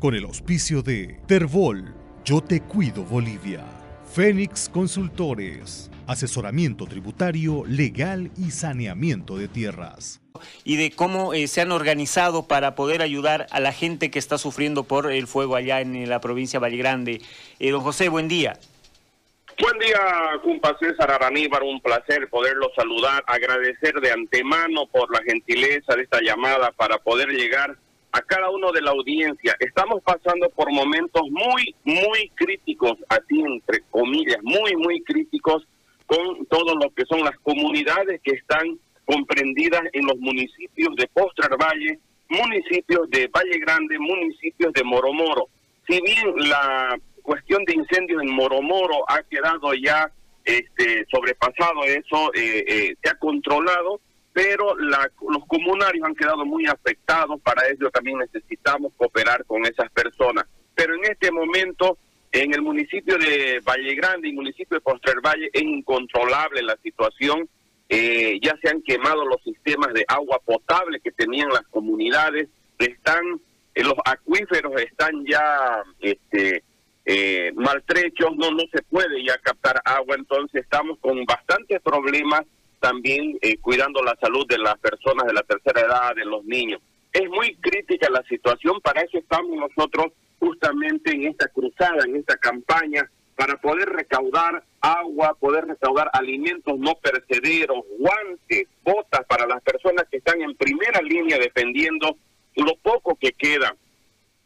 con el auspicio de Terbol, Yo Te Cuido Bolivia, Fénix Consultores, asesoramiento tributario, legal y saneamiento de tierras. Y de cómo eh, se han organizado para poder ayudar a la gente que está sufriendo por el fuego allá en la provincia de Valle Grande. Eh, don José, buen día. Buen día, cumpa César Araníbar, un placer poderlo saludar, agradecer de antemano por la gentileza de esta llamada para poder llegar a cada uno de la audiencia. Estamos pasando por momentos muy, muy críticos, así entre comillas, muy, muy críticos con todo lo que son las comunidades que están comprendidas en los municipios de Postrar Valle, municipios de Valle Grande, municipios de Moromoro. Si bien la cuestión de incendios en Moromoro ha quedado ya este, sobrepasado, eso eh, eh, se ha controlado, pero los comunarios han quedado muy afectados, para ello también necesitamos cooperar con esas personas. Pero en este momento, en el municipio de Valle Grande y municipio de Postrer Valle, es incontrolable la situación. Eh, ya se han quemado los sistemas de agua potable que tenían las comunidades, están, eh, los acuíferos están ya este, eh, maltrechos, no, no se puede ya captar agua, entonces estamos con bastantes problemas también eh, cuidando la salud de las personas de la tercera edad, de los niños. Es muy crítica la situación, para eso estamos nosotros justamente en esta cruzada, en esta campaña, para poder recaudar agua, poder recaudar alimentos no percederos, guantes, botas para las personas que están en primera línea defendiendo lo poco que queda.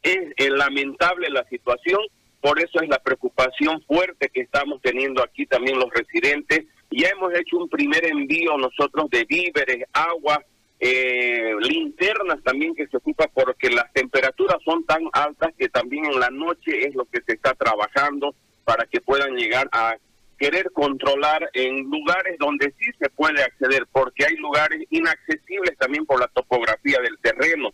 Es eh, lamentable la situación, por eso es la preocupación fuerte que estamos teniendo aquí también los residentes ya hemos hecho un primer envío nosotros de víveres, agua, eh, linternas también que se ocupa porque las temperaturas son tan altas que también en la noche es lo que se está trabajando para que puedan llegar a querer controlar en lugares donde sí se puede acceder, porque hay lugares inaccesibles también por la topografía del terreno.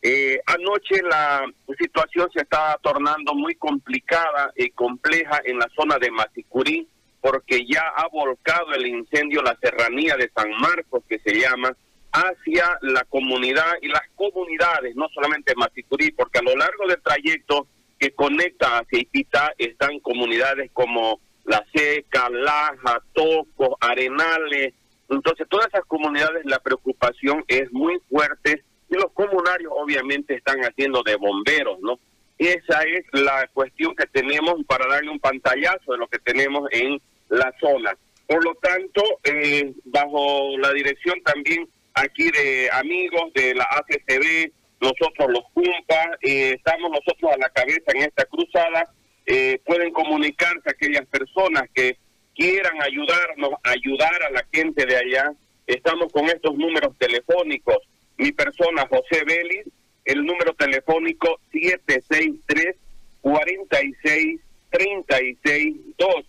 Eh, anoche la situación se está tornando muy complicada y compleja en la zona de Masicurí, porque ya ha volcado el incendio la serranía de San Marcos, que se llama, hacia la comunidad y las comunidades, no solamente Masicurí, porque a lo largo del trayecto que conecta hacia Ipita están comunidades como La Seca, Laja, Toco, Arenales. Entonces, todas esas comunidades la preocupación es muy fuerte y los comunarios obviamente están haciendo de bomberos, ¿no? Esa es la cuestión que tenemos para darle un pantallazo de lo que tenemos en la zona. Por lo tanto, eh, bajo la dirección también aquí de amigos de la ACCB, nosotros los CUMPA, eh, estamos nosotros a la cabeza en esta cruzada, eh, pueden comunicarse aquellas personas que quieran ayudarnos, ayudar a la gente de allá. Estamos con estos números telefónicos. Mi persona, José Vélez, el número telefónico 763 46 36 2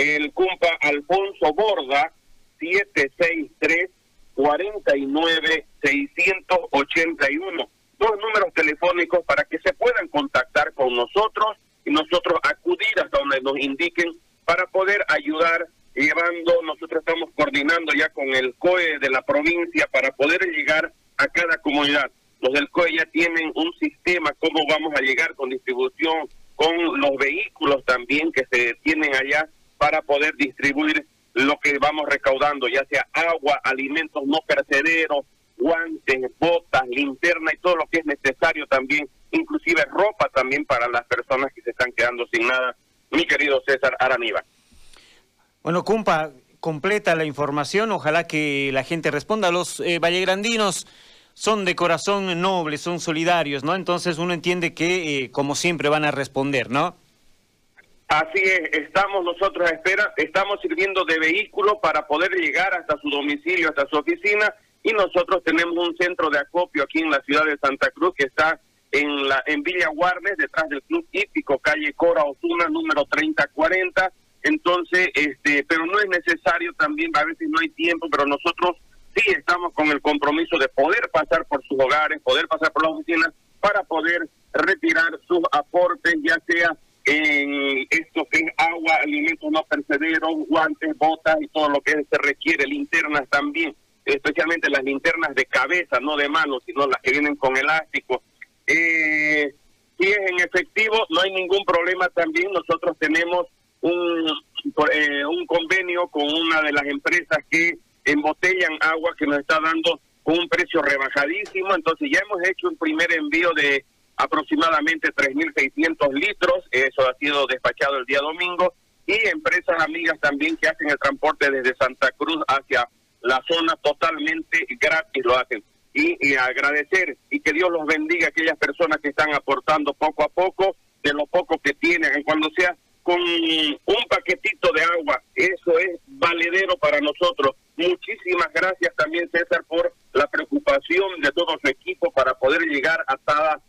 el cumpa Alfonso Borda, 763-49-681. Dos números telefónicos para que se puedan contactar con nosotros y nosotros acudir hasta donde nos indiquen para poder ayudar llevando, nosotros estamos coordinando ya con el COE de la provincia para poder llegar a cada comunidad. Los del COE ya tienen un sistema, cómo vamos a llegar con distribución, con los vehículos también que se tienen allá para poder distribuir lo que vamos recaudando, ya sea agua, alimentos no percederos, guantes, botas, linterna y todo lo que es necesario también, inclusive ropa también para las personas que se están quedando sin nada. Mi querido César Araníbal. Bueno, Cumpa, completa la información, ojalá que la gente responda. Los eh, vallegrandinos son de corazón noble, son solidarios, ¿no? Entonces uno entiende que, eh, como siempre, van a responder, ¿no? Así es, estamos nosotros a espera, estamos sirviendo de vehículo para poder llegar hasta su domicilio, hasta su oficina, y nosotros tenemos un centro de acopio aquí en la ciudad de Santa Cruz que está en la en Villa Guarnes, detrás del Club Hípico, calle Cora Osuna, número 3040. Entonces, este, pero no es necesario también, a veces no hay tiempo, pero nosotros sí estamos con el compromiso de poder pasar por sus hogares, poder pasar por las oficinas para poder retirar sus aportes, ya sea en esto que es agua, alimentos no percederos, guantes, botas y todo lo que se requiere, linternas también, especialmente las linternas de cabeza, no de mano, sino las que vienen con elástico. Eh, Si es en efectivo, no hay ningún problema también. Nosotros tenemos un, eh, un convenio con una de las empresas que embotellan agua que nos está dando un precio rebajadísimo. Entonces ya hemos hecho un primer envío de aproximadamente 3.600 litros. Eso ha sido despachado el día domingo. Y empresas amigas también que hacen el transporte desde Santa Cruz hacia la zona totalmente gratis lo hacen. Y, agradecer y que Dios los bendiga a aquellas personas que están aportando poco a poco de lo poco que tienen. Cuando sea con un paquetito de agua, eso es valedero para nosotros. Muchísimas gracias también César por la preocupación de todo su equipo para poder llegar a cada,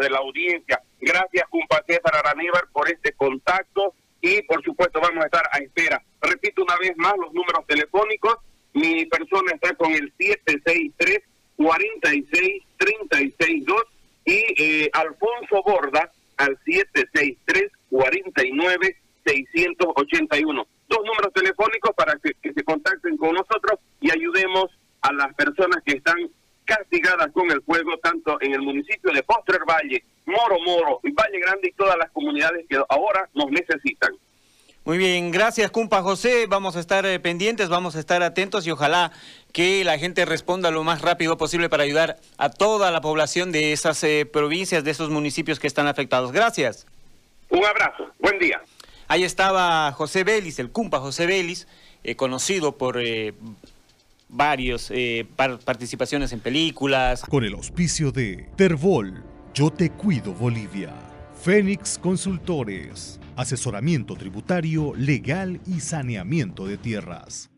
de la audiencia. Gracias, compa César Araníbar, por este contacto y por supuesto vamos a estar a espera. Repito una vez más los números telefónicos mi persona está con el 763 46 36 2 y eh, Alfonso Borda al 763 49 681. Dos números telefónicos para que, se contacten con nosotros y ayudemos a las personas que están castigadas con el fuego, tanto en el Postrer Valle, Moro Moro, Valle Grande y todas las comunidades que ahora nos necesitan. Muy bien, gracias, cumpa José. Vamos a estar eh, pendientes, vamos a estar atentos y ojalá que la gente responda lo más rápido posible para ayudar a toda la población de esas eh, provincias, de esos municipios que están afectados. Gracias. Un abrazo, buen día. Ahí estaba José Vélez, el cumpa José Vélez, eh, conocido por varios participaciones en películas. Con el auspicio de Terbol, Yo Te Cuido Bolivia, Fénix Consultores asesoramiento tributario, legal y saneamiento de tierras.